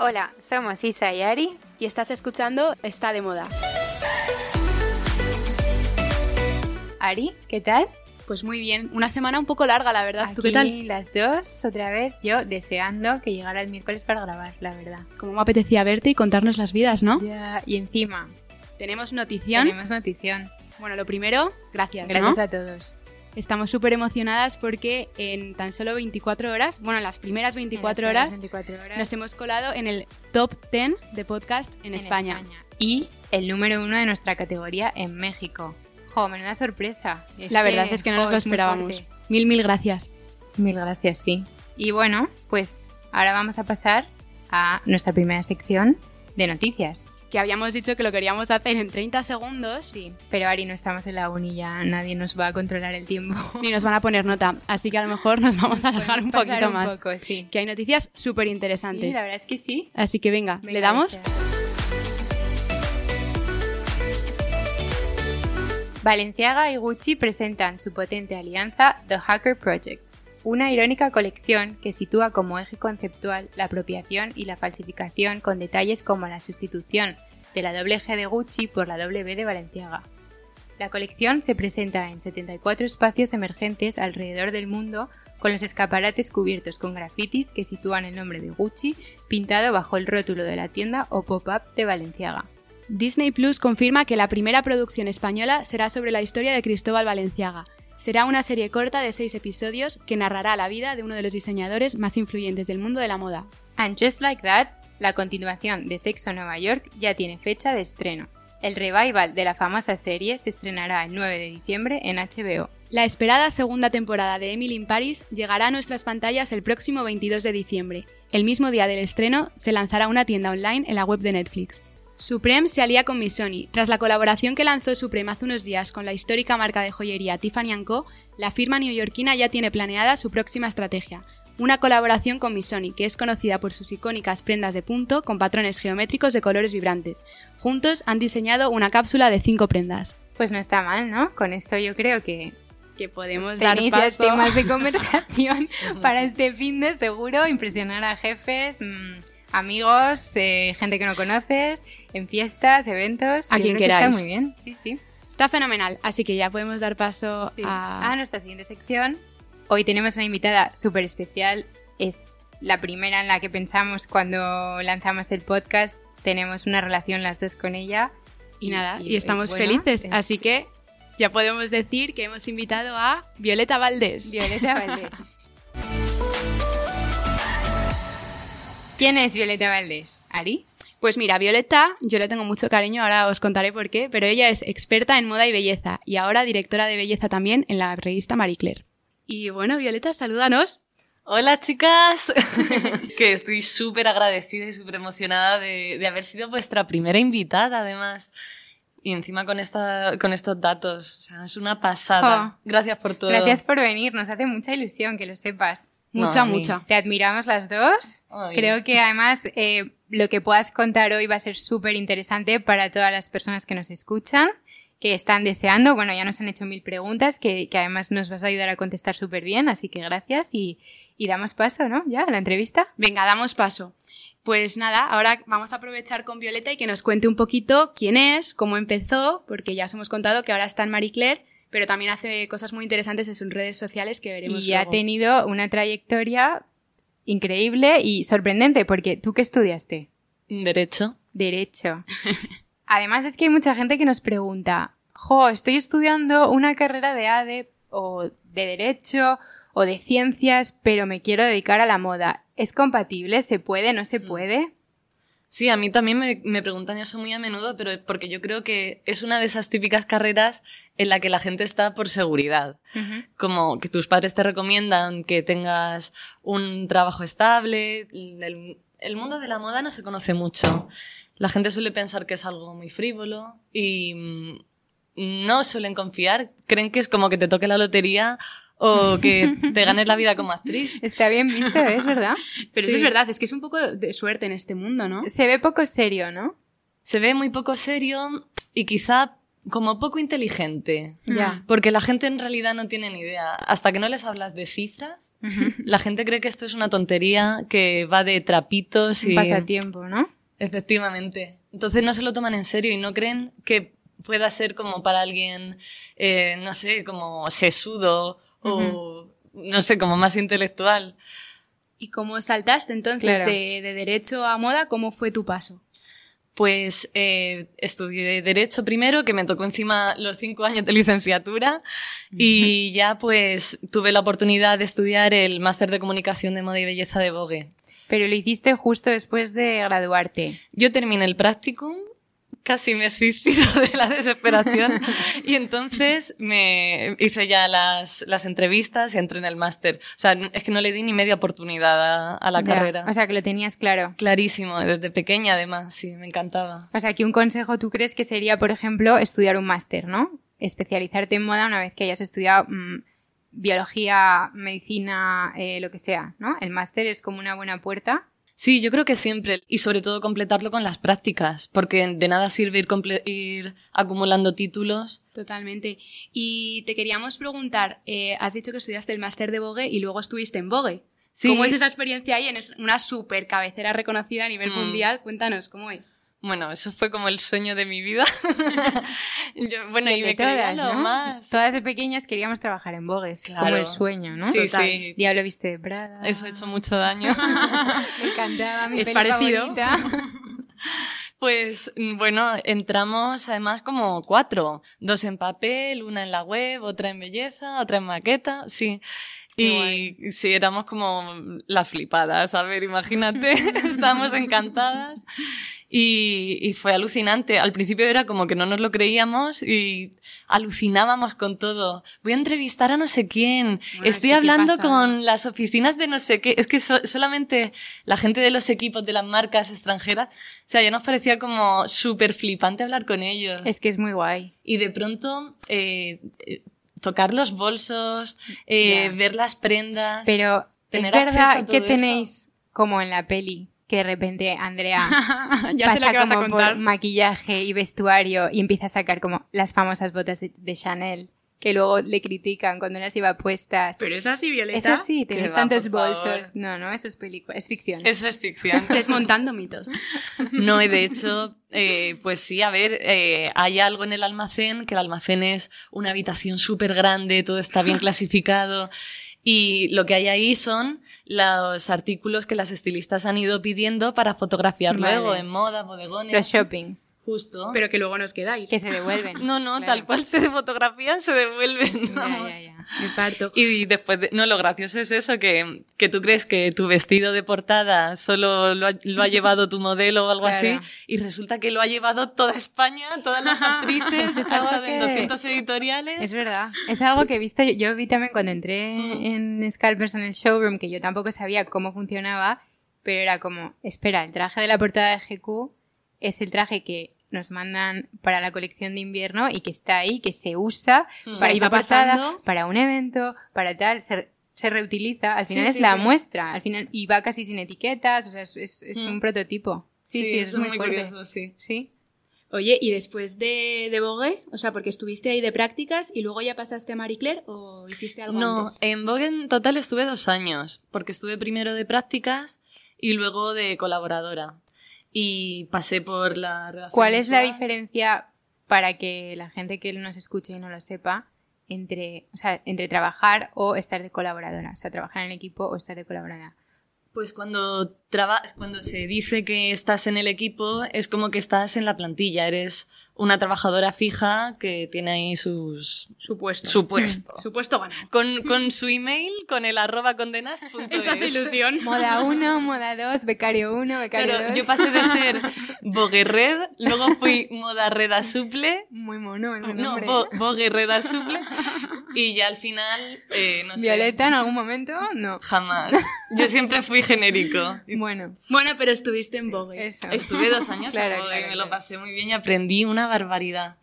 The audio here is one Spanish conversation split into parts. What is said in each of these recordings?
Hola, somos Isa y Ari y estás escuchando Está de Moda. Ari, ¿qué tal? Pues muy bien, una semana un poco larga, la verdad. ¿Tú qué tal? Las dos, otra vez, yo deseando que llegara el miércoles para grabar, la verdad. Como me apetecía verte y contarnos las vidas, ¿no? Ya, y encima. Tenemos notición. Tenemos notición. Bueno, lo primero, gracias. Gracias a todos. Estamos súper emocionadas porque en tan solo 24 horas, bueno, en las primeras 24, horas, 24 horas, nos hemos colado en el top 10 de podcast en, España. Y el número uno de nuestra categoría en México. Jo, menuda sorpresa. la verdad es que no nos lo esperábamos. Mil, mil gracias. Mil gracias, sí. Y bueno, pues ahora vamos a pasar a nuestra primera sección de noticias que habíamos dicho que lo queríamos hacer en 30 segundos. Sí, pero Ari, no estamos en la uni ya, nadie nos va a controlar el tiempo. Ni nos van a poner nota, así que a lo mejor nos vamos a alargar un poquito más. Poco, sí. Que hay noticias súper interesantes. Sí, la verdad es que sí. Así que venga, ¿le damos? Valenciaga y Gucci presentan su potente alianza The Hacker Project una irónica colección que sitúa como eje conceptual la apropiación y la falsificación con detalles como la sustitución de la doble G de Gucci por la doble B de Valenciaga. La colección se presenta en 74 espacios emergentes alrededor del mundo con los escaparates cubiertos con grafitis que sitúan el nombre de Gucci pintado bajo el rótulo de la tienda o pop-up de Valenciaga. Disney Plus confirma que la primera producción española será sobre la historia de Cristóbal Valenciaga, Será una serie corta de seis episodios que narrará la vida de uno de los diseñadores más influyentes del mundo de la moda. And Just Like That, la continuación de Sexo Nueva York, ya tiene fecha de estreno. El revival de la famosa serie se estrenará el 9 de diciembre en HBO. La esperada segunda temporada de Emily in Paris llegará a nuestras pantallas el próximo 22 de diciembre. El mismo día del estreno se lanzará una tienda online en la web de Netflix. Supreme se alía con Missoni. Tras la colaboración que lanzó Supreme hace unos días con la histórica marca de joyería Tiffany Co., la firma neoyorquina ya tiene planeada su próxima estrategia. Una colaboración con Missoni, que es conocida por sus icónicas prendas de punto con patrones geométricos de colores vibrantes. Juntos han diseñado una cápsula de cinco prendas. Pues no está mal, ¿no? Con esto yo creo que que podemos dar paso. temas de conversación para este fin de seguro, impresionar a jefes, mm, amigos, eh, gente que no conoces, en fiestas, eventos. A quien queráis. Está muy bien, sí, sí. Está fenomenal, así que ya podemos dar paso a... a nuestra siguiente sección. Hoy tenemos una invitada súper especial. Es la primera en la que pensamos cuando lanzamos el podcast. Tenemos una relación las dos con ella. Y, nada, y, estamos felices. Así que ya podemos decir que hemos invitado a Violeta Valdés. Violeta Valdés. ¿Quién es Violeta Valdés? ¿Ari? Pues mira, Violeta, yo le tengo mucho cariño, ahora os contaré por qué, pero ella es experta en moda y belleza y ahora directora de belleza también en la revista Marie Claire. Y bueno, Violeta, salúdanos. Hola chicas, que estoy súper agradecida y súper emocionada de, haber sido vuestra primera invitada además. Y encima con, esta, con estos datos, o sea, es una pasada. Oh. Gracias por todo. Gracias por venir, nos hace mucha ilusión que lo sepas. Mucha, mucha. Te admiramos las dos. Creo que además eh, lo que puedas contar hoy va a ser súper interesante para todas las personas que nos escuchan, que están deseando. Bueno, ya nos han hecho mil preguntas que, que además nos vas a ayudar a contestar súper bien, así que gracias y, y damos paso, ¿no? Ya, a la entrevista. Venga, damos paso. Pues nada, ahora vamos a aprovechar con Violeta y que nos cuente un poquito quién es, cómo empezó, porque ya os hemos contado que ahora está en Marie Claire pero también hace cosas muy interesantes en sus redes sociales que veremos. Y ha tenido una trayectoria increíble y sorprendente, porque ¿tú qué estudiaste? Derecho. Derecho. Además es que hay mucha gente que nos pregunta, jo, estoy estudiando una carrera de ADE o de Derecho o de Ciencias, pero me quiero dedicar a la moda. ¿Es compatible? ¿Se puede? ¿No se mm. puede? Sí, a mí también me, me, preguntan eso muy a menudo, pero porque yo creo que es una de esas típicas carreras en la que la gente está por seguridad. Como que tus padres te recomiendan que tengas un trabajo estable. El, el, mundo de la moda no se conoce mucho. La gente suele pensar que es algo muy frívolo y mm, no suelen confiar. Creen que es como que te toque la lotería o que te ganes la vida como actriz. Está bien visto, es verdad. Pero eso es verdad, es que es un poco de suerte en este mundo, ¿no? Se ve poco serio, ¿no? Se ve muy poco serio y quizá como poco inteligente. Ya. Porque la gente en realidad no tiene ni idea. Hasta que no les hablas de cifras, la gente cree que esto es una tontería que va de trapitos y... Un pasatiempo, ¿no? Efectivamente. Entonces no se lo toman en serio y no creen que pueda ser como para alguien, eh, no sé, como sesudo o, no sé, como más intelectual. ¿Y cómo saltaste entonces Claro. de, de derecho a moda? ¿Cómo fue tu paso? Pues eh, estudié Derecho primero, que me tocó encima los cinco años de licenciatura, y ya pues tuve la oportunidad de estudiar el máster de Comunicación de Moda y Belleza de Vogue. Pero lo hiciste justo después de graduarte. Yo terminé el practicum, casi me suicido de la desesperación, y entonces me hice ya las, las entrevistas y entré en el máster. O sea, es que no le di ni media oportunidad a, a la Ya. carrera. O sea, que lo tenías claro. Clarísimo, desde pequeña además, sí, me encantaba. O sea, que un consejo tú crees que sería, por ejemplo, estudiar un máster, ¿no? Especializarte en moda una vez que hayas estudiado mm, biología, medicina, eh, lo que sea, ¿no? El máster es como una buena puerta. Sí, yo creo que siempre, y sobre todo completarlo con las prácticas, porque de nada sirve ir, ir acumulando títulos. Totalmente. Y te queríamos preguntar, eh, has dicho que estudiaste el máster de Vogue y luego estuviste en Vogue. Sí. ¿Cómo es esa experiencia ahí en es- una super cabecera reconocida a nivel Mm. mundial? Cuéntanos, ¿cómo es? Bueno, eso fue como el sueño de mi vida. Yo- bueno, Y me todas, ¿no? más. Todas de pequeñas queríamos trabajar en Vogue, es como Claro. el sueño, ¿no? Sí, Total. sí. Diablo viste de Prada. Eso ha hecho mucho daño. Me encantaba mi Es parecido. favorita. Pues bueno, entramos además como cuatro, dos en papel, una en la web, otra en belleza, otra en maqueta, sí. Y sí, éramos como las flipadas, a ver, imagínate, estábamos encantadas y, y fue alucinante. Al principio era como que no nos lo creíamos y alucinábamos con todo. Voy a entrevistar a no sé quién, estoy hablando con las oficinas de no sé qué. Es que so- solamente la gente de los equipos de las marcas extranjeras, o sea, ya nos parecía como súper flipante hablar con ellos. Es que es muy guay. Y de pronto, eh, eh, tocar los bolsos, eh, Ya. ver las prendas. Pero es verdad que eso. tenéis, como en la peli, que de repente Andrea ya sé pasa lo que vas a como contar. por maquillaje y vestuario y empieza a sacar como las famosas botas de, de Chanel que luego le critican cuando las iba puestas. Pero es así, es Violeta. así, Que tenéis va, tantos favor. bolsos. No, no, eso es película, es ficción. Eso es ficción. Desmontando mitos. No, y de hecho, eh, pues sí, a ver, eh, hay algo en el almacén, que el almacén es una habitación súper grande, todo está bien clasificado. Y lo que hay ahí son los artículos que las estilistas han ido pidiendo para fotografiar Vale. luego en moda, bodegones. Los shoppings, Justo. Pero que luego nos quedáis. que se devuelven. no, no, Claro. tal cual se fotografían, se devuelven. Ya, vamos. ya, ya. Me parto. Y después, de- no, lo gracioso es eso, que, que tú crees que tu vestido de portada solo lo ha, lo ha llevado tu modelo o algo Claro. así, y resulta que lo ha llevado toda España, todas las actrices, es ha algo estado en que- 200 editoriales. Es verdad. Es algo que he visto, yo vi también cuando entré Mm. en Scalpers en el showroom, que yo tampoco sabía cómo funcionaba, pero era como, espera, el traje de la portada de GQ es el traje que nos mandan para la colección de invierno y que está ahí, que se usa Mm. para portada, pasando. para un evento, para tal, se, se reutiliza, al Sí, final es sí, la sí. muestra, al final, y va casi sin etiquetas, o sea, es, es- es Mm. un prototipo. Sí, sí, eso es muy, curioso, sí. Sí. Oye, ¿y después de, de Vogue? O sea, porque estuviste ahí de prácticas y luego ya pasaste a Marie Claire o hiciste algo No, antes? en Vogue en total estuve dos años, porque estuve primero de prácticas y luego de colaboradora. Y pasé por la redacción ¿Cuál es la diferencia para que la gente que nos escuche y no lo sepa entre, o sea, entre trabajar o estar de colaboradora? O sea, trabajar en equipo o estar de colaboradora. Pues cuando, traba cuando se dice que estás en el equipo, es como que estás en la plantilla. Eres una trabajadora fija que tiene ahí sus... Supuesto. su puesto. Supuesto ganado. Con, con su email, con el arroba condenast.es. Esa hace ilusión. Moda 1, moda 2, becario 1, becario 2. Claro, yo pasé de ser Vogue Red, luego fui Moda Reda Suple, Muy mono el no, nombre. Vo- Vogue Reda Suple, y ya al final, eh, no sé, Violeta en algún momento, no. jamás. Yo siempre fui genérico. Bueno, Bueno, pero estuviste en Vogue. eso. Estuve dos años Claro, en Vogue claro, y me claro. lo pasé muy bien y aprendí una barbaridad.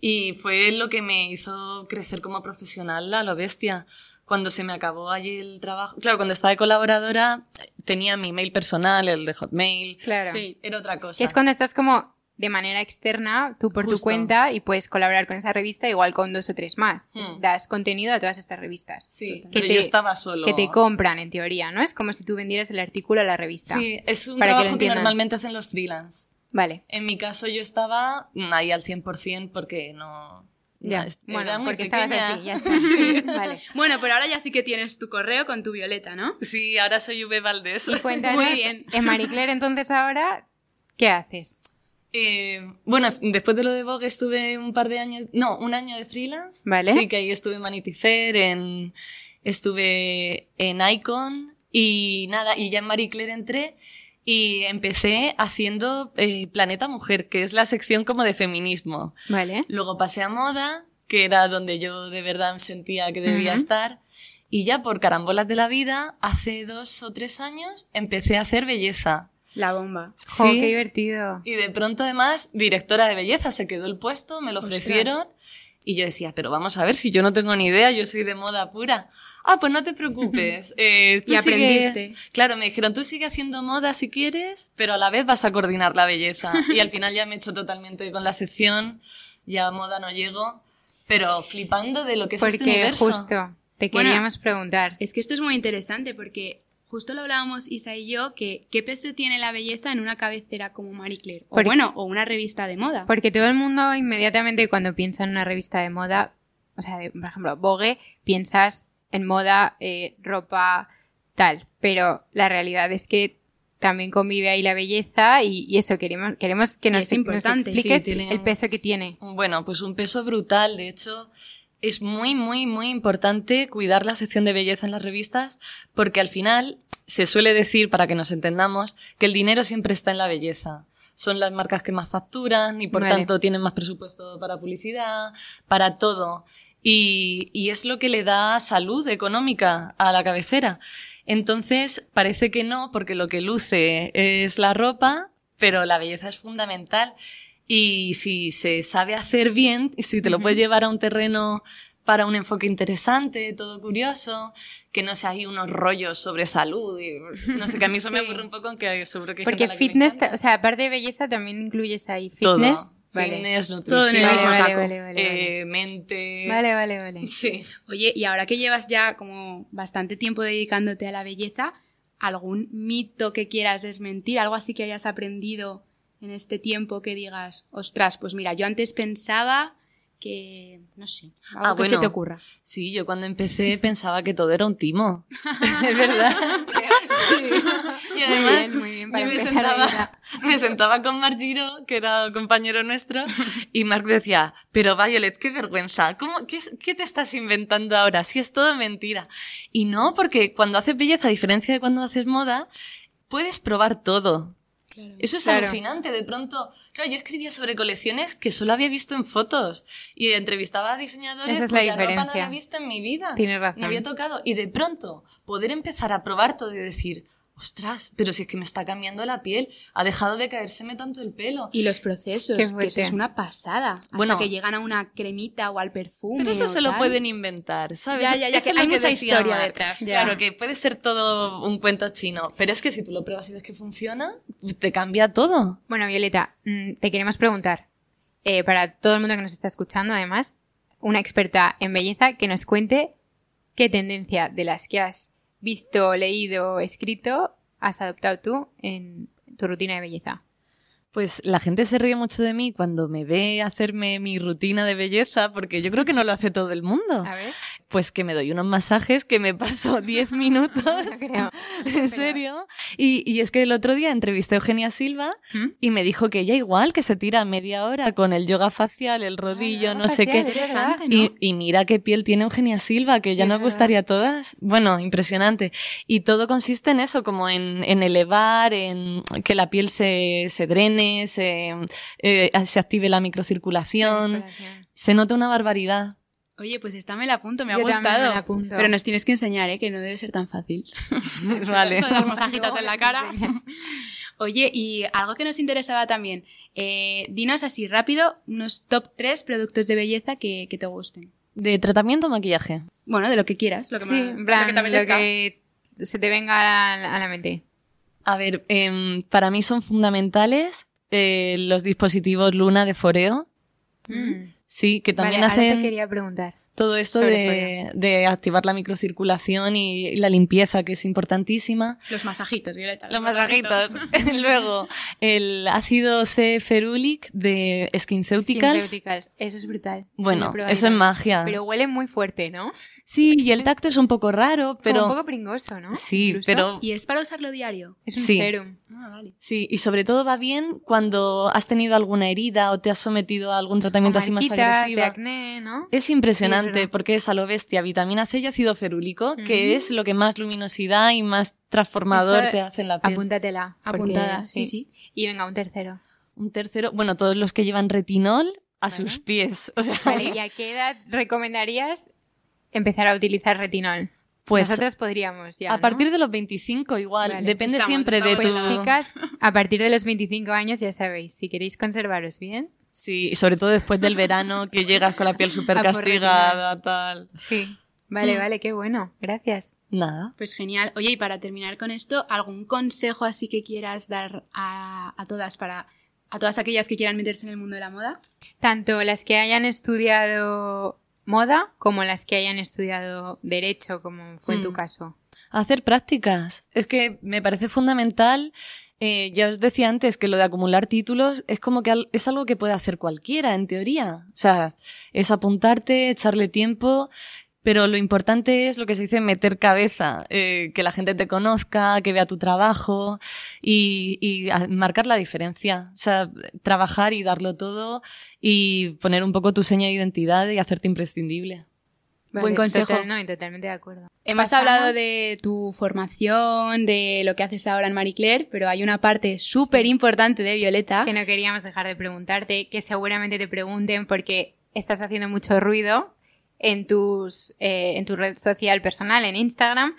Y fue lo que me hizo crecer como profesional a lo bestia. Cuando se me acabó allí el trabajo, claro, cuando estaba de colaboradora tenía mi mail personal, el de Hotmail, Claro. Sí. era otra cosa. Que es cuando estás como de manera externa, tú por tu cuenta, y puedes colaborar con esa revista igual con dos o tres más. Hmm. Das contenido a todas estas revistas. Sí, Que pero te- yo estaba solo. Que te compran, en teoría, ¿no? Es como si tú vendieras el artículo a la revista. Sí, es un que trabajo que, entiendan. normalmente hacen los freelance. Vale. En mi caso yo estaba ahí al 100% porque no... Ya. no, bueno, era muy porque estabas pequeña. así, ya está. Vale. Bueno, pero ahora ya sí que tienes tu correo con tu violeta, ¿no? Sí, ahora soy V Valdés. Y cuéntanos, Muy bien. en Marie Claire, entonces ahora, ¿qué haces? Eh, bueno, después de lo de Vogue estuve un par de años, no, un año de freelance. Vale. Sí, que ahí estuve en Vanity Fair, en, estuve en Icon y nada, y ya en Marie Claire entré y empecé haciendo eh, Planeta Mujer, que es la sección como de feminismo. Vale. Luego pasé a moda, que era donde yo de verdad sentía que debía estar. Y ya por carambolas de la vida, hace dos o tres años, empecé a hacer belleza. La bomba. Jo, Sí. qué divertido. Y de pronto, además, directora de belleza, se quedó el puesto, me lo Ostras. ofrecieron. Y yo decía, pero vamos a ver, si yo no tengo ni idea, yo soy de moda pura. Ah, pues no te preocupes. eh, tú Y sigue- aprendiste. Claro, me dijeron, tú sigue haciendo moda si quieres, pero a la vez vas a coordinar la belleza. Y al final ya me he hecho totalmente con la sección, ya a moda no llego, pero flipando de lo que es este Porque universo. justo te Bueno, queríamos preguntar. Es que esto es muy interesante porque justo lo hablábamos Isa y yo, que qué peso tiene la belleza en una cabecera como Marie Claire. O Porque- bueno, o una revista de moda. Porque todo el mundo inmediatamente cuando piensa en una revista de moda, o sea, de- por ejemplo, Vogue, piensas en moda, eh, ropa, tal. Pero la realidad es que también convive ahí la belleza y, y eso queremos, queremos que nos, es importante. nos expliques Sí, tiene el peso que tiene. Bueno, pues un peso brutal. De hecho, es muy, muy, muy importante cuidar la sección de belleza en las revistas porque al final se suele decir, para que nos entendamos, que el dinero siempre está en la belleza. Son las marcas que más facturan y por Vale. tanto tienen más presupuesto para publicidad, para todo. Y, y es lo que le da salud económica a la cabecera. Entonces, parece que no, porque lo que luce es la ropa, pero la belleza es fundamental. Y si se sabe hacer bien, y si te lo puedes llevar a un terreno para un enfoque interesante, todo curioso, que no sea ahí unos rollos sobre salud y no sé, que a mí eso me aburre un poco, aunque seguro que hay Porque gente a la que le fitness, encanta. o sea, aparte de belleza, también incluyes ahí todo. Vale. Fitness, Todo en el nutrición, Vale, mismo saco. vale, eh, mente. Vale, vale, vale. Sí. Oye, y ahora que llevas ya como bastante tiempo dedicándote a la belleza, ¿algún mito que quieras desmentir? ¿Algo así que hayas aprendido en este tiempo que digas, ostras, pues mira, yo antes pensaba que, no sé, algo Ah, que se bueno. te ocurra? Sí, yo cuando empecé pensaba que todo era un timo. es verdad. Sí. Y además, muy bien, muy bien. para yo me sentaba. me sentaba con Marc Giro, que era compañero nuestro, y Marc decía, pero Violet, qué vergüenza, ¿cómo, qué, qué te estás inventando ahora? Si es todo mentira. Y no, porque cuando haces belleza, a diferencia de cuando haces moda, puedes probar todo. Claro. Eso es Claro. alucinante. De pronto, claro, yo escribía sobre colecciones que solo había visto en fotos y entrevistaba a diseñadores Esa es la cuya ropa no había visto en mi vida. Tienes razón. Me había tocado. Y de pronto, poder empezar a probar todo y decir, ostras, pero si es que me está cambiando la piel, ha dejado de caérseme tanto el pelo. Y los procesos, que eso es una pasada. Hasta Bueno. que llegan a una cremita o al perfume. Pero eso se lo pueden inventar, ¿sabes? Ya, ya, ya, que hay mucha decía historia detrás. Ya. Claro, que puede ser todo un cuento chino, pero es que si tú lo pruebas y ves que funciona, te cambia todo. Bueno, Violeta, mm, te queremos preguntar, eh, para todo el mundo que nos está escuchando, además, una experta en belleza, que nos cuente qué tendencia de las que has visto, leído, escrito, has adoptado tú en tu rutina de belleza. Pues la gente se ríe mucho de mí cuando me ve hacerme mi rutina de belleza, porque yo creo que no lo hace todo el mundo. A ver. Pues que me doy unos masajes que me paso 10 minutos. No creo. ¿En serio? Y, y es que el otro día entrevisté a Eugenia Silva ¿Mm? y me dijo que ella igual, que se tira media hora con el yoga facial, el rodillo, no sé qué. Interesante, Y, y mira qué piel tiene Eugenia Silva, que Sí, ya nos gustaría a todas. Bueno, impresionante. Y todo consiste en eso, como en, en elevar, en que la piel se, se drene, se, eh, se active la microcirculación. Se nota una barbaridad. Oye, pues esta me la apunto, me ha Yo gustado. la apunto. Pero nos tienes que enseñar, ¿eh? Que no debe ser tan fácil. vale. Todas las masajitas en la cara. Oye, y algo que nos interesaba también, eh, dinos así rápido unos top 3 productos de belleza que, que te gusten. ¿De tratamiento o maquillaje? Bueno, de lo que quieras. Lo que Sí, más- lo plan, que lo que se te venga a la, a la mente. A ver, em, para mí son fundamentales eh, los dispositivos Luna de foreo. Mm. Sí, que también Vale, ahora hacen te quería preguntar. todo esto de, de activar la microcirculación y, y la limpieza, que es importantísima. Los masajitos, Violeta. Los masajitos. Luego, el ácido C ferulic de SkinCeuticals. SkinCeuticals. Eso es brutal. Bueno, eso es magia. Pero huele muy fuerte, ¿no? Sí, y el tacto es un poco raro, pero... Como un poco pringoso, ¿no? Sí, Incluso. pero... ¿Y es para usarlo diario? Es un Sí. serum. Ah, vale. Sí, y sobre todo va bien cuando has tenido alguna herida o te has sometido a algún tratamiento así más agresivo. acné, ¿no? Es impresionante porque es a lo bestia vitamina C y ácido ferúlico, que es lo que más luminosidad y más transformador Eso, te hace en la piel. Apúntatela. Apuntada, sí, sí. Y venga, un tercero. Un tercero, bueno, todos los que llevan retinol a sus pies. O sea, Vale, ¿y a qué edad recomendarías empezar a utilizar retinol? Pues Nosotros podríamos ya. a ¿no? partir de los 25 igual, Vale, depende estamos- siempre de tu... Pues chicas, a partir de los 25 años ya sabéis, si queréis conservaros bien, Sí, y sobre todo después del verano que llegas con la piel súper castigada, tal. sí. Vale, Mm. vale, qué bueno. Gracias. Nada. Pues genial. Oye, y para terminar con esto, ¿algún consejo así que quieras dar a, a todas para a todas aquellas que quieran meterse en el mundo de la moda? Tanto las que hayan estudiado moda como las que hayan estudiado derecho, como fue tu Mm. caso. Hacer prácticas. Es que me parece fundamental. eh, ya os decía antes que lo de acumular títulos es como que al- es algo que puede hacer cualquiera, en teoría. O sea, es apuntarte, echarle tiempo, pero lo importante es lo que se dice meter cabeza, eh, que la gente te conozca, que vea tu trabajo y, marcar la diferencia. O sea, trabajar y darlo todo y poner un poco tu seña de identidad y hacerte imprescindible. Buen consejo. total- no, totalmente de acuerdo. Hemos Pasamos- hablado de tu formación, de lo que haces ahora en Marie Claire, pero hay una parte súper importante de Violeta. que no queríamos dejar de preguntarte, que seguramente te pregunten porque estás haciendo mucho ruido en tus eh, en tu red social personal, en Instagram.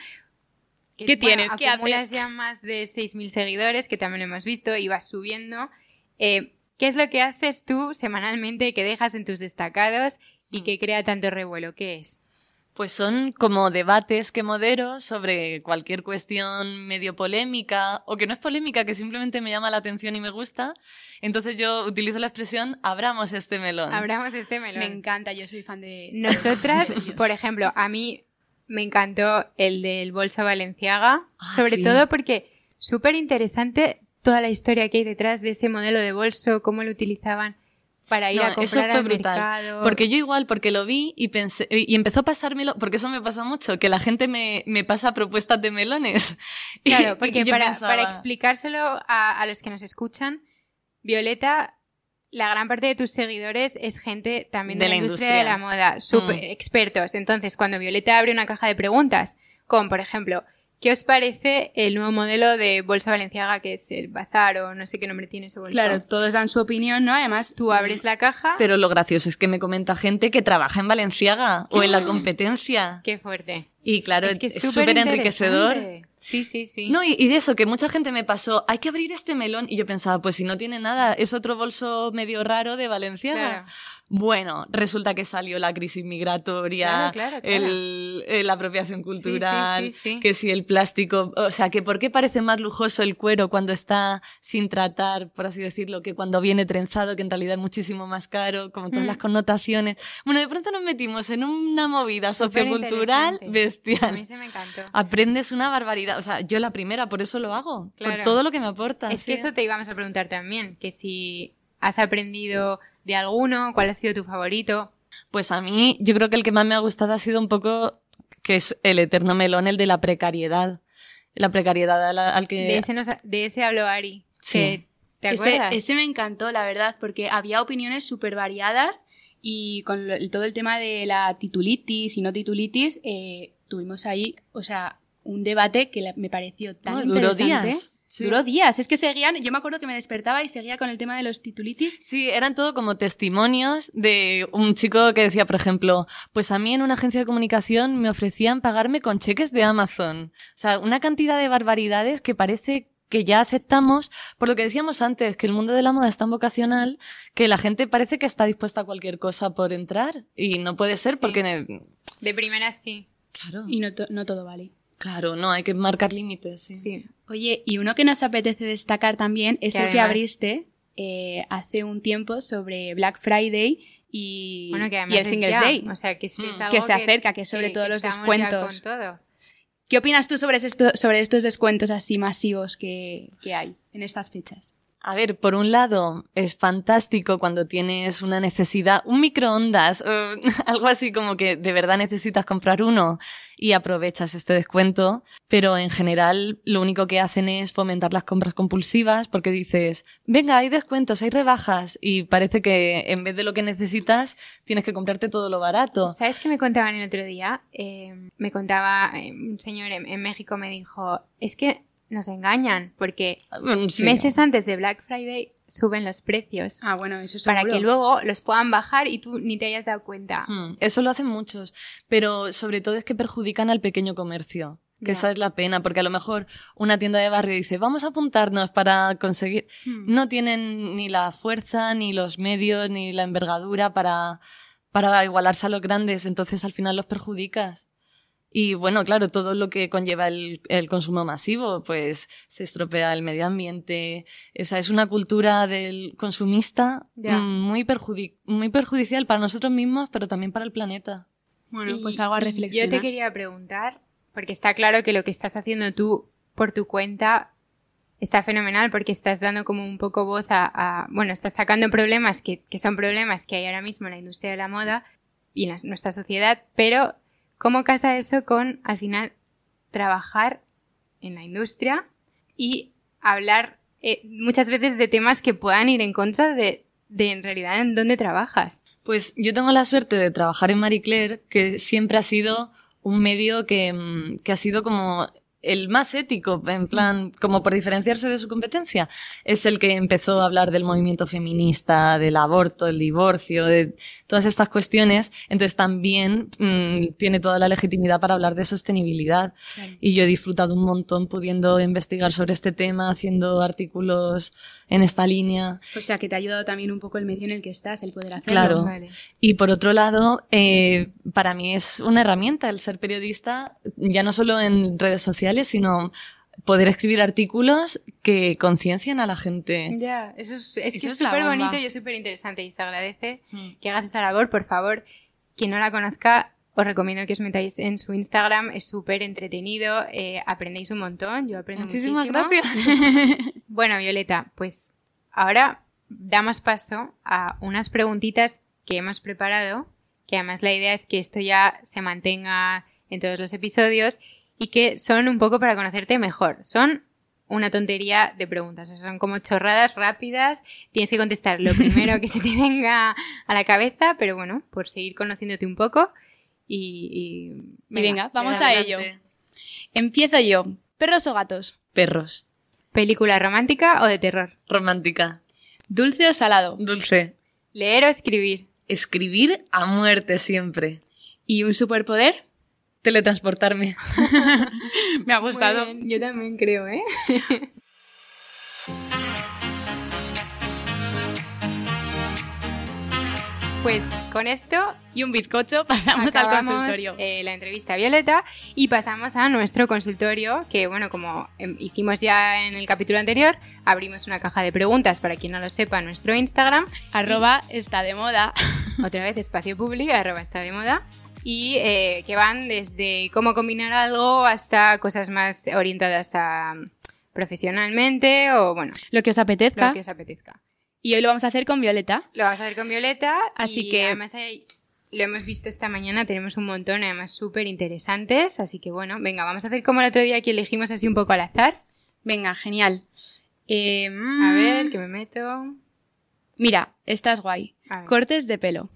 Que, ¿Qué tienes? ¿Qué acumulas haces? ya más de 6.000 seguidores, que también lo hemos visto, y vas subiendo. Eh, ¿Qué es lo que haces tú semanalmente que dejas en tus destacados y Mm. que crea tanto revuelo? ¿Qué es? Pues son como debates que modero sobre cualquier cuestión medio polémica o que no es polémica, que simplemente me llama la atención y me gusta. Entonces yo utilizo la expresión abramos este melón. Abramos este melón. Me encanta, yo soy fan de... Nosotras, por ejemplo, a mí me encantó el del bolso Valenciaga, Ah, sobre sí. todo porque súper interesante toda la historia que hay detrás de ese modelo de bolso, cómo lo utilizaban para ir No, a comprar eso fue al brutal. mercado. Porque yo igual, porque lo vi y pensé, y empezó a pasármelo, porque eso me pasa mucho, que la gente me, me pasa propuestas de melones. Claro, porque para, pensaba, para explicárselo a, a los que nos escuchan, Violeta, la gran parte de tus seguidores es gente también de, la, industria, de la moda, súper Mm. expertos. Entonces, cuando Violeta abre una caja de preguntas, con, por ejemplo, ¿qué os parece el nuevo modelo de bolsa valenciaga que es el Bazar o no sé qué nombre tiene ese bolso? Claro, todos dan su opinión, ¿no? Además, Tú abres la caja, Pero lo gracioso es que me comenta gente que trabaja en Valenciaga o en la competencia. qué fuerte. Y claro, es que es súper enriquecedor. Sí, sí, sí. No, y, y eso, que mucha gente me pasó, hay que abrir este melón. Y yo pensaba, pues si no tiene nada, es otro bolso medio raro de Valenciaga. Claro. Bueno, resulta que salió la crisis migratoria, Claro, claro, claro. El, eh, la apropiación cultural, sí, sí. que si el plástico, o sea, que por qué parece más lujoso el cuero cuando está sin tratar, por así decirlo, que cuando viene trenzado, que en realidad es muchísimo más caro, como todas Mm. las connotaciones. Bueno, de pronto nos metimos en una movida sociocultural Superinteresante. A bestial. mí se me encantó. Aprendes una barbaridad. O sea, yo la primera, por eso lo hago. Por todo lo que me aporta. Es que eso te íbamos a preguntar también, que si has aprendido de alguno, cuál ha sido tu favorito. Pues a mí, yo creo que el que más me ha gustado ha sido un poco que es el eterno melón, el de la precariedad. La precariedad al, al que. De ese, nos de ese habló Ari. Sí. que- ¿Te ese, acuerdas? ese me encantó, la verdad, porque había opiniones súper variadas y con lo- todo el tema de la titulitis y no titulitis, eh, tuvimos ahí, o sea, un debate que la- me pareció tan No, duró interesante. días. Sí. Duró días, es que seguían, yo me acuerdo que me despertaba y seguía con el tema de los titulitis. Sí, eran todo como testimonios de un chico que decía, por ejemplo, pues a mí en una agencia de comunicación me ofrecían pagarme con cheques de Amazon. O sea, una cantidad de barbaridades que parece que ya aceptamos, por lo que decíamos antes, que el mundo de la moda es tan vocacional que la gente parece que está dispuesta a cualquier cosa por entrar. Y no puede ser Sí. porque... De primera sí. Claro. Y no, to- no todo vale. Claro, no, hay que marcar límites. Sí. sí. Oye, y uno que nos apetece destacar también es Que el que abriste eh, hace un tiempo sobre Black Friday y, Bueno, que y además el es Singles ya, Day. O sea, que, es que, es Mm. algo Que se acerca, que es sobre todos los descuentos. con todo. ¿Qué opinas tú sobre, esto- sobre estos descuentos así masivos que, que hay en estas fechas? A ver, por un lado, es fantástico cuando tienes una necesidad, un microondas, o algo así como que de verdad necesitas comprar uno y aprovechas este descuento, pero en general lo único que hacen es fomentar las compras compulsivas porque dices, venga, hay descuentos, hay rebajas y parece que en vez de lo que necesitas tienes que comprarte todo lo barato. ¿Sabes qué me contaban el otro día? Eh, me contaba eh, un señor en México, me dijo, es que nos engañan porque sí. meses antes de Black Friday suben los precios Ah, bueno, eso para que luego los puedan bajar y tú ni te hayas dado cuenta. Mm, Eso lo hacen muchos, pero sobre todo es que perjudican al pequeño comercio. Que Ya. esa es la pena, porque a lo mejor una tienda de barrio dice, vamos a apuntarnos para conseguir... Hmm. No tienen ni la fuerza, ni los medios, ni la envergadura para, para igualarse a los grandes, entonces al final los perjudicas. Y bueno, claro, todo lo que conlleva el, el consumo masivo, pues se estropea el medio ambiente. O sea, es una cultura del consumista muy, perjudi- muy perjudicial para nosotros mismos, pero también para el planeta. Bueno, Y- pues algo a reflexionar. Yo te quería preguntar, porque está claro que lo que estás haciendo tú por tu cuenta está fenomenal porque estás dando como un poco voz a, a- bueno, estás sacando problemas que, que son problemas que hay ahora mismo en la industria de la moda y en la- nuestra sociedad, pero ¿cómo casa eso con, al final, trabajar en la industria y hablar eh, muchas veces de temas que puedan ir en contra de, de en realidad en dónde trabajas? Pues yo tengo la suerte de trabajar en Marie Claire, que siempre ha sido un medio que, mm, que ha sido como el más ético, en plan, como por diferenciarse de su competencia. Es el que empezó a hablar del movimiento feminista, del aborto, del divorcio, de todas estas cuestiones. Entonces también mm, tiene toda la legitimidad para hablar de sostenibilidad. Y yo he disfrutado un montón pudiendo investigar sobre este tema, haciendo artículos en esta línea. O sea, que te ha ayudado también un poco el medio en el que estás, el poder hacerlo. Claro. Vale. Y por otro lado, eh, para mí es una herramienta el ser periodista, ya no solo en redes sociales, sino poder escribir artículos que conciencian a la gente. Ya, eso es, es Eso que es es la súper bonito y es súper interesante y se agradece Mm. que hagas esa labor. Por favor, quien no la conozca, os recomiendo que os metáis en su Instagram, es súper entretenido, eh, aprendéis un montón, yo aprendo Muchísimas muchísimo. gracias. Bueno, Violeta, pues ahora damos paso a unas preguntitas que hemos preparado, que además la idea es que esto ya se mantenga en todos los episodios y que son un poco para conocerte mejor. Son una tontería de preguntas, o sea, son como chorradas rápidas, tienes que contestar lo primero que se te venga a la cabeza, pero bueno, por seguir conociéndote un poco y... y Y venga, vamos a ello. Empiezo yo. ¿Perros o gatos? Perros. ¿Película romántica o de terror? Romántica. ¿Dulce o salado? Dulce. ¿Leer o escribir? Escribir a muerte siempre. ¿Y un superpoder? Teletransportarme. Me ha gustado. Bien, Yo también creo, ¿eh? Pues con esto Y un bizcocho, pasamos al consultorio. eh, la entrevista a Violeta y pasamos a nuestro consultorio, que bueno, como em, hicimos ya en el capítulo anterior, abrimos una caja de preguntas para quien no lo sepa nuestro Instagram, Arroba está de moda. otra vez espacio público, arroba está de moda, y eh, que van desde cómo combinar algo hasta cosas más orientadas a profesionalmente o bueno, Lo que os apetezca. lo que os apetezca. Y hoy lo vamos a hacer con Violeta. Lo vamos a hacer con Violeta. Así y que- Además, hay- lo hemos visto esta mañana, tenemos un montón, además súper interesantes. Así que bueno, venga, vamos a hacer como el otro día que elegimos así un poco al azar. Venga, genial. Eh, A mm, ver, que me meto. Mira, estás guay. Cortes de pelo.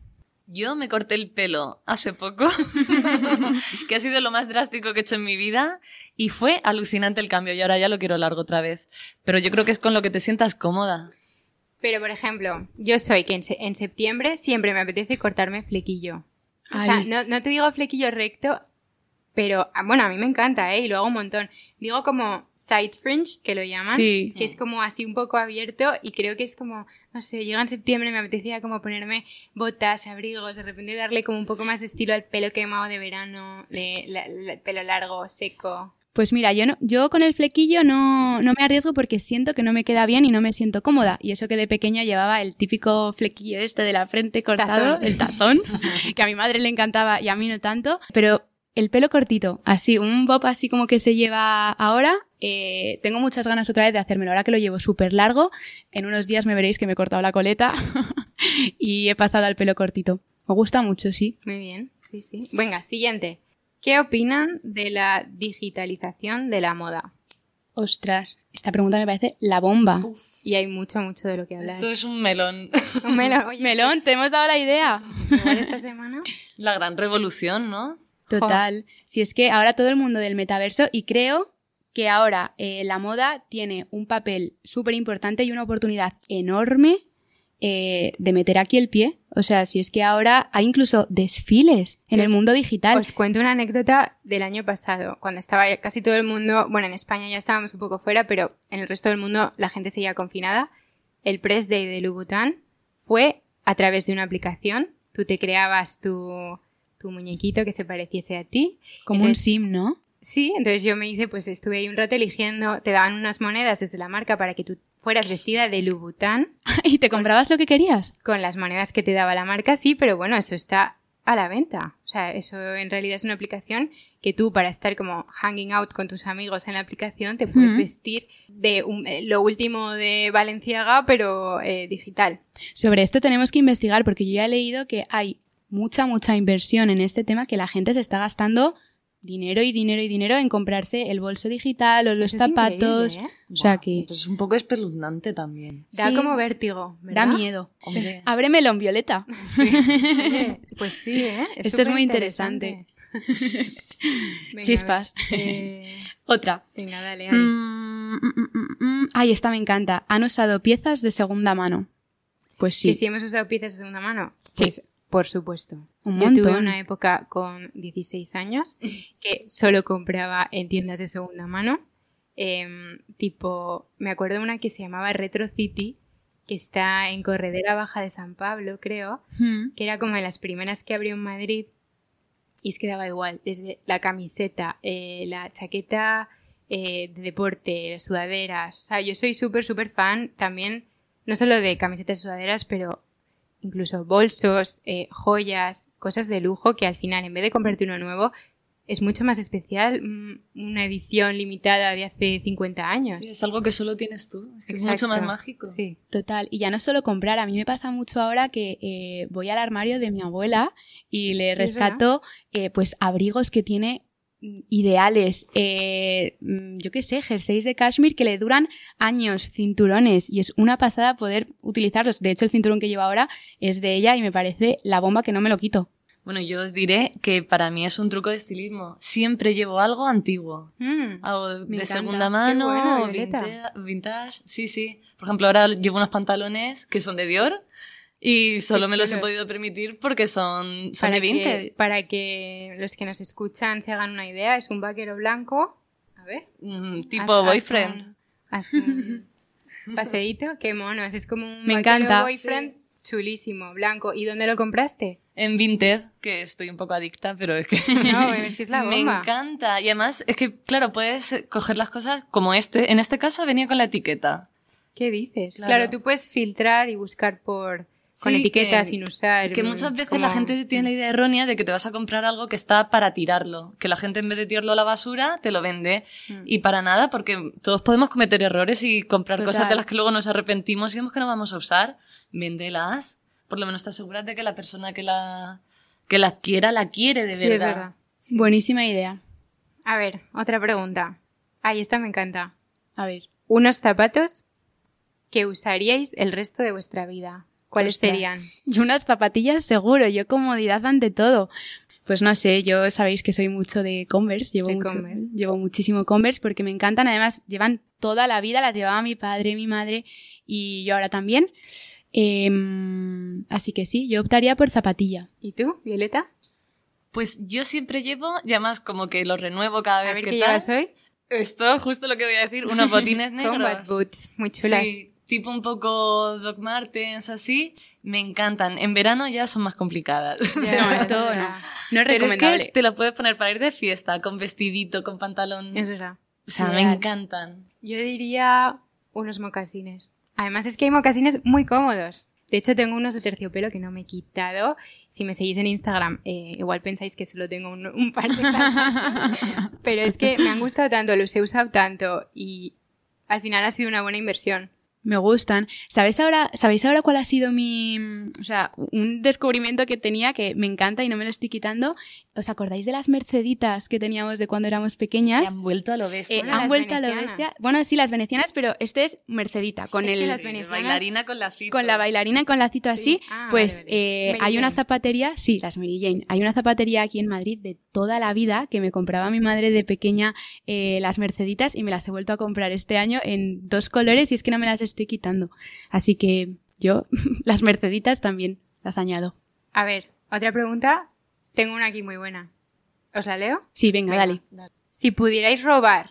Yo me corté el pelo hace poco, que ha sido lo más drástico que he hecho en mi vida y fue alucinante el cambio y ahora ya lo quiero largo otra vez. Pero yo creo que es con lo que te sientas cómoda. Pero, por ejemplo, yo soy que en, se- en septiembre siempre me apetece cortarme flequillo. O sea, no, no te digo flequillo recto, pero ah, bueno, a mí me encanta, ¿eh? Y lo hago un montón. Digo como side fringe, que lo llaman. Sí. Que es como así un poco abierto y creo que es como, no sé, llega en septiembre me apetecía como ponerme botas, abrigos, de repente darle como un poco más de estilo al pelo quemado de verano, de la- la- el pelo largo, seco. Pues mira, yo, no, yo con el flequillo no, no me arriesgo porque siento que no me queda bien y no me siento cómoda. Y eso que de pequeña llevaba el típico flequillo este de la frente cortado, Tazón. el tazón, que a mi madre le encantaba y a mí no tanto. Pero el pelo cortito, así, un bob así como que se lleva ahora, eh, tengo muchas ganas otra vez de hacérmelo. Ahora que lo llevo súper largo, en unos días me veréis que me he cortado la coleta y he pasado al pelo cortito. Me gusta mucho, sí. Muy bien, sí, sí. Venga, siguiente. ¿Qué opinan de la digitalización de la moda? Ostras, esta pregunta me parece la bomba. Y hay mucho, mucho de lo que hablar. Esto es un melón. Un melón. Oye, Melón, te hemos dado la idea. esta semana. La gran revolución, ¿no? Total. Si es que ahora todo el mundo del metaverso y creo que ahora eh, la moda tiene un papel súper importante y una oportunidad enorme eh, de meter aquí el pie. O sea, si es que ahora hay incluso desfiles en el mundo digital. Os cuento una anécdota del año pasado, cuando estaba casi todo el mundo, bueno, en España ya estábamos un poco fuera, pero en el resto del mundo la gente seguía confinada. El press day de Louboutin fue a través de una aplicación. Tú te creabas tu, tu muñequito que se pareciese a ti. como un sim, ¿no? Sí, entonces yo me hice, pues estuve ahí un rato eligiendo, te daban unas monedas desde la marca para que tú fueras vestida de Louboutin y te comprabas lo que querías. con las monedas que te daba la marca, sí, pero bueno, eso está a la venta. O sea, eso en realidad es una aplicación que tú para estar como hanging out con tus amigos en la aplicación te puedes vestir de un- eh, lo último de Valenciaga, pero eh, digital. Sobre esto tenemos que investigar porque yo ya he leído que hay mucha, mucha inversión en este tema que la gente se está gastando dinero y dinero y dinero en comprarse el bolso digital o los Eso zapatos. ¿eh? O sea que Pues es un poco espeluznante también. Da Sí. como vértigo, da miedo. Hombre. Ábremelo en violeta. Oye, pues sí, ¿eh? Esto es muy superinteresante. Venga, Chispas. eh, Otra. venga, dale, Ale. Mm, mm, mm. Ay, esta me encanta. Han usado piezas de segunda mano. Pues ¿Que sí. si hemos usado piezas de segunda mano? Sí. Pues, por supuesto. Un Yo tuve una época con 16 años que solo compraba en tiendas de segunda mano. Em, tipo, me acuerdo de una que se llamaba Retro City, que está en Corredera Baja de San Pablo, creo, Mm. que era como de las primeras que abrió en Madrid. Y es que daba igual, desde la camiseta, eh, la chaqueta eh, de deporte, sudaderas. O sea, yo soy súper, súper fan también, no solo de camisetas y sudaderas, pero incluso bolsos, eh, joyas, cosas de lujo que al final, en vez de comprarte uno nuevo, es mucho más especial mm, una edición limitada de hace 50 años. Sí, es algo que solo tienes tú. Es que es mucho más mágico. Sí. Total, y ya no solo comprar, a mí me pasa mucho ahora que eh, voy al armario de mi abuela y le Sí, rescato eh, pues abrigos que tiene ideales, eh, mm, yo qué sé, jerseys de cashmere que le duran años, cinturones, y es una pasada poder utilizarlos. De hecho, el cinturón que llevo ahora es de ella y me parece la bomba que no me lo quito. Bueno, yo os diré que para mí es un truco de estilismo. Siempre llevo algo antiguo. Mm. Algo de encanta. segunda mano, vintage, vintage, sí, sí. Por ejemplo, ahora llevo unos pantalones que son de Dior y solo me los he podido permitir porque son, son para de vintage. Que, para que los que nos escuchan se hagan una idea, es un vaquero blanco. A ver. Mm, tipo haz- haz boyfriend. un- haz un paseíto. Qué monos. Es como un Me vaquero encanta. boyfriend chulísimo, blanco. ¿Y dónde lo compraste? En Vinted, que estoy un poco adicta, pero es que No, es que es la me bomba. encanta. Y además, es que, claro, puedes coger las cosas como este. En este caso venía con la etiqueta. ¿Qué dices? Claro. Claro, tú puedes filtrar y buscar por con etiquetas que- sin usar. Que mm, muchas veces la gente tiene la idea errónea de que te vas a comprar algo que está para tirarlo. Que la gente en vez de tirarlo a la basura, te lo vende. Mm. Y para nada, porque todos podemos cometer errores y comprar Total. cosas de las que luego nos arrepentimos y vemos que no vamos a usar. Véndelas. Por lo menos te aseguras de que la persona que la, que la adquiera la quiere de Sí, es verdad. verdad. Buenísima idea. A ver, otra pregunta. Ahí esta me encanta. A ver. Unos zapatos que usaríais el resto de vuestra vida. ¿Cuáles Ostras. serían? Y unas zapatillas seguro, yo comodidad ante todo. Pues no sé, yo sabéis que soy mucho de Converse, llevo, De mucho- Converse. llevo muchísimo Converse porque me encantan, además llevan toda la vida, las llevaba mi padre, mi madre y yo ahora también. Em, así que sí, yo optaría por zapatilla. ¿Y tú, Violeta? Pues yo siempre llevo, y además como que lo renuevo cada vez A ver que qué tal. llevas hoy. Esto, justo lo que voy a decir, unos botines negros. Combat boots, muy chulas. Sí, tipo un poco Doc Martens, así. Me encantan. En verano ya son más complicadas. no, esto no. No es Pero es recomendable. que te lo puedes poner para ir de fiesta, con vestidito, con pantalón. Es verdad. O sea, me Ideal. encantan. Yo diría unos mocasines. Además es que hay mocasines muy cómodos. De hecho, tengo unos de terciopelo que no me he quitado. Si me seguís en Instagram, eh, igual pensáis que solo tengo un, un par de. Pero es que me han gustado tanto, los he usado tanto y al final ha sido una buena inversión. Me gustan. ¿Sabéis ahora, ¿Sabéis ahora cuál ha sido mi. O sea, un descubrimiento que tenía que me encanta y no me lo estoy quitando? ¿Os acordáis de las merceditas que teníamos de cuando éramos Y pequeñas? han vuelto a lo bestia. Eh, Bueno, han vuelto a lo bestia. Bueno, sí, las venecianas, pero este es Mercedita, con Es que el. las Bailarina con lacito. Con la bailarina con lacito así, Ah, pues vale, vale. eh, hay una zapatería, sí, las Mary Jane, hay una zapatería aquí en Madrid de toda la vida que me compraba mi madre de pequeña eh, las Merceditas y me las he vuelto a comprar este año en dos colores y es que no me las estoy quitando. Así que yo las Merceditas también las añado. A ver, otra pregunta. Tengo una aquí muy buena. ¿Os la leo? Sí, venga, Venga. dale. Si pudierais robar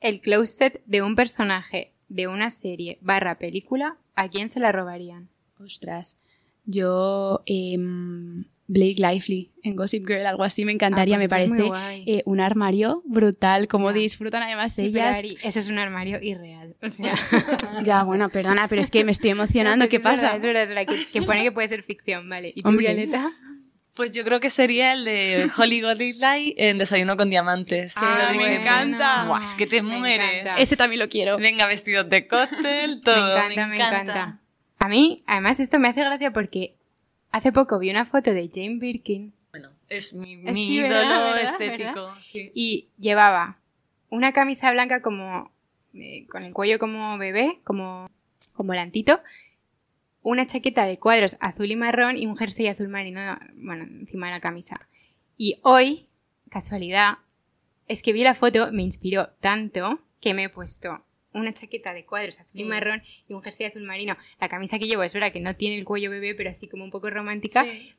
el closet de un personaje de una serie barra película, ¿a quién se la robarían? Ostras, yo em, Blake Lively en Gossip Girl, algo así me encantaría, Ah, pues me parece eh, un armario brutal, como disfrutan además Sí, ellas. Ari, eso es un armario irreal. O sea, Ya, bueno, perdona, pero es que me estoy emocionando. No, pues ¿Qué es verdad, pasa? Es verdad, es verdad, que, que pone que puede ser ficción, vale. ¿Y Hombre. Violeta? Pues yo creo que sería el de Holly Golightly en Desayuno con Diamantes. Ah, me encanta. Buah, es que te Me mueres. encanta. Ese también lo quiero. Venga, vestidos de cóctel, todo. me encanta, me encanta. A mí, además, esto me hace gracia porque hace poco vi una foto de Jane Birkin Bueno, es mi, mi sí, ídolo ¿verdad? ¿verdad? estético. sí. y llevaba una camisa blanca como eh, con el cuello como bebé, como, como volantito, una chaqueta de cuadros azul y marrón y un jersey azul marino, bueno, encima de la camisa. Y hoy, casualidad, es que vi la foto, me inspiró tanto que me he puesto una chaqueta de cuadros azul y Mm. marrón y un jersey azul marino. La camisa que llevo es verdad que no tiene el cuello bebé, pero así como un poco romántica. Sí.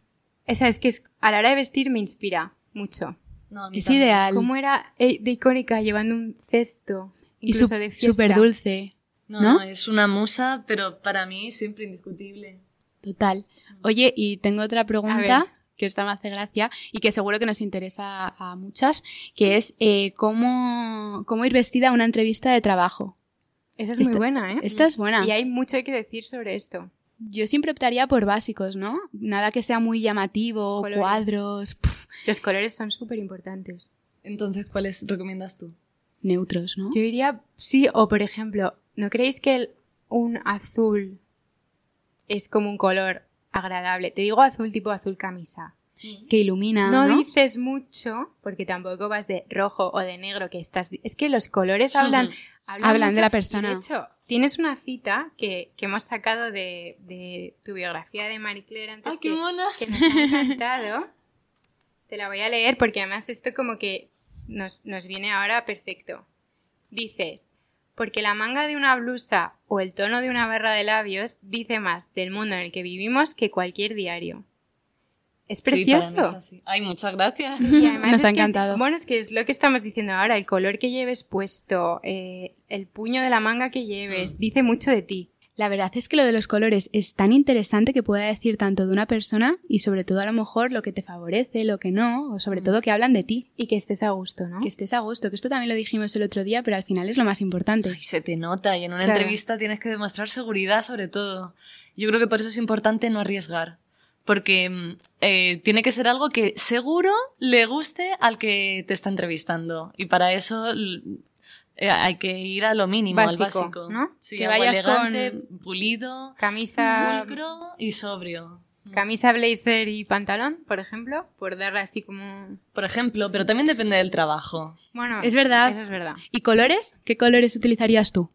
Esa es que es, a la hora de vestir me inspira mucho. No, a mí Es también. ideal. ¿Cómo era eh, de icónica llevando un cesto? Y Incluso su- de fiesta. súper dulce. No, ¿no? no, es una musa, pero para mí siempre indiscutible. Total. Oye, y tengo otra pregunta que esta me hace gracia y que seguro que nos interesa a muchas, que es eh, ¿cómo, cómo ir vestida a una entrevista de trabajo. Esa es Esta- muy buena, ¿eh? Esta es buena. Y hay mucho que decir sobre esto. Yo siempre optaría por básicos, ¿no? Nada que sea muy llamativo, Colores. cuadros, Los colores son súper importantes. Entonces, ¿cuáles recomiendas tú? neutros, ¿no? Yo diría, sí, o por ejemplo, ¿no creéis que el- un azul es como un color agradable? Te digo azul tipo azul camisa. Que ilumina, no, ¿no? dices mucho, porque tampoco vas de rojo o de negro que estás... Es que los colores hablan... Hablan de mucho. la persona. de hecho, tienes una cita que, que hemos sacado de, de tu biografía de Marie Claire antes ¡Ay, qué que, mona! que nos ha encantado. Te la voy a leer porque además esto como que nos, nos viene ahora perfecto. Dices, porque la manga de una blusa o el tono de una barra de labios dice más del mundo en el que vivimos que cualquier diario. Es Sí, para mí precioso. es así. Ay, muchas gracias. Y además Nos ha que- encantado. bueno, es que es lo que estamos diciendo ahora, el color que lleves puesto, eh, el puño de la manga que lleves, Mm. dice mucho de ti. La verdad es que lo de los colores es tan interesante que pueda decir tanto de una persona y sobre todo a lo mejor lo que te favorece, lo que no, o sobre Mm. todo que hablan de ti. Y que estés a gusto, ¿no? Que estés a gusto, que esto también lo dijimos el otro día, pero al final es lo más importante. Ay, se te nota y en una Claro. entrevista tienes que demostrar seguridad sobre todo. Yo creo que por eso es importante no arriesgar. Porque mm, eh, tiene que ser algo que seguro le guste al que te está entrevistando. Y para eso eh, hay que ir a lo mínimo, Básico, al básico. ¿no? Sí, Que vayas elegante, con- pulido, Camisa, pulcro y sobrio. camisa blazer y pantalón, por ejemplo, por darle así como... Por ejemplo, pero también depende del trabajo. Bueno, Es verdad. Eso es verdad. ¿Y colores? ¿Qué colores utilizarías tú?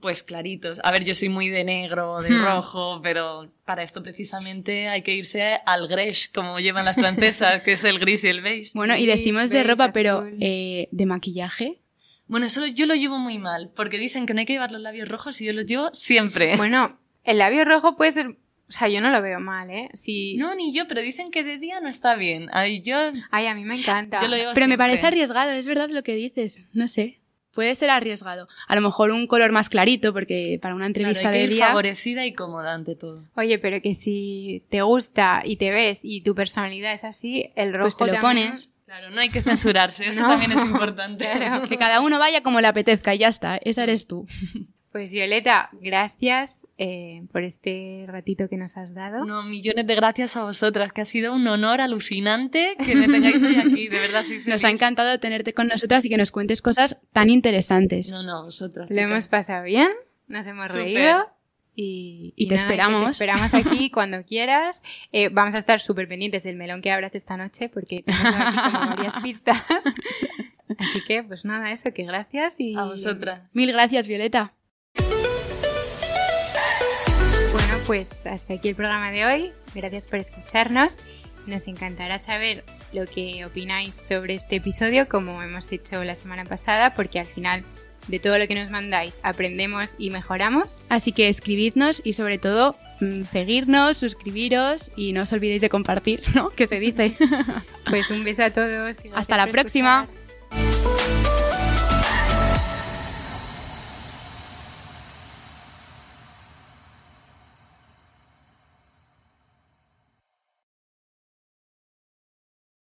Pues claritos. A ver, yo soy muy de negro o de Hmm. rojo, pero para esto precisamente hay que irse al greix, como llevan las francesas, que es el gris y el beige. Bueno, y Gris, decimos de ropa, pero eh, de maquillaje. Bueno, eso yo lo llevo muy mal, porque dicen que no hay que llevar los labios rojos y yo los llevo siempre. Bueno, el labio rojo puede ser... O sea, yo no lo veo mal, ¿eh? Si... No, ni yo, pero dicen que de día no está bien. Ay, yo, Ay, a mí me encanta. yo lo llevo Pero me parece arriesgado, es verdad lo que dices. No sé. puede ser arriesgado. A lo mejor un color más clarito, porque para una entrevista Claro, hay que de ir día. favorecida y cómoda ante todo. Oye, pero que si te gusta y te ves y tu personalidad es así, el rojo Pues te lo también- pones. Claro, no hay que censurarse, eso No. también es importante. Claro. Que cada uno vaya como le apetezca y ya está. Esa eres tú. Pues Violeta, gracias eh, por este ratito que nos has dado. No, millones de gracias a vosotras, que ha sido un honor alucinante que me tengáis hoy aquí, de verdad soy feliz. Nos ha encantado tenerte con nosotras y que nos cuentes cosas tan interesantes. No, no, vosotras. Lo hemos chicas. pasado bien, nos hemos reído. Y, Y te nada, esperamos. Te esperamos aquí cuando quieras. Eh, vamos a estar súper pendientes del melón que abras esta noche porque tenemos aquí como varias pistas. Así que, pues nada, eso, que gracias y... A vosotras. Mil gracias, Violeta. Bueno, pues hasta aquí el programa de hoy. Gracias por escucharnos. Nos encantará saber lo que opináis sobre este episodio, como hemos hecho la semana pasada, porque al final de todo lo que nos mandáis aprendemos y mejoramos. Así que escribidnos y sobre todo mm, seguirnos, suscribiros y no os olvidéis de compartir, ¿no? Que se dice. Pues un beso a todos. Hasta la próxima. escuchar.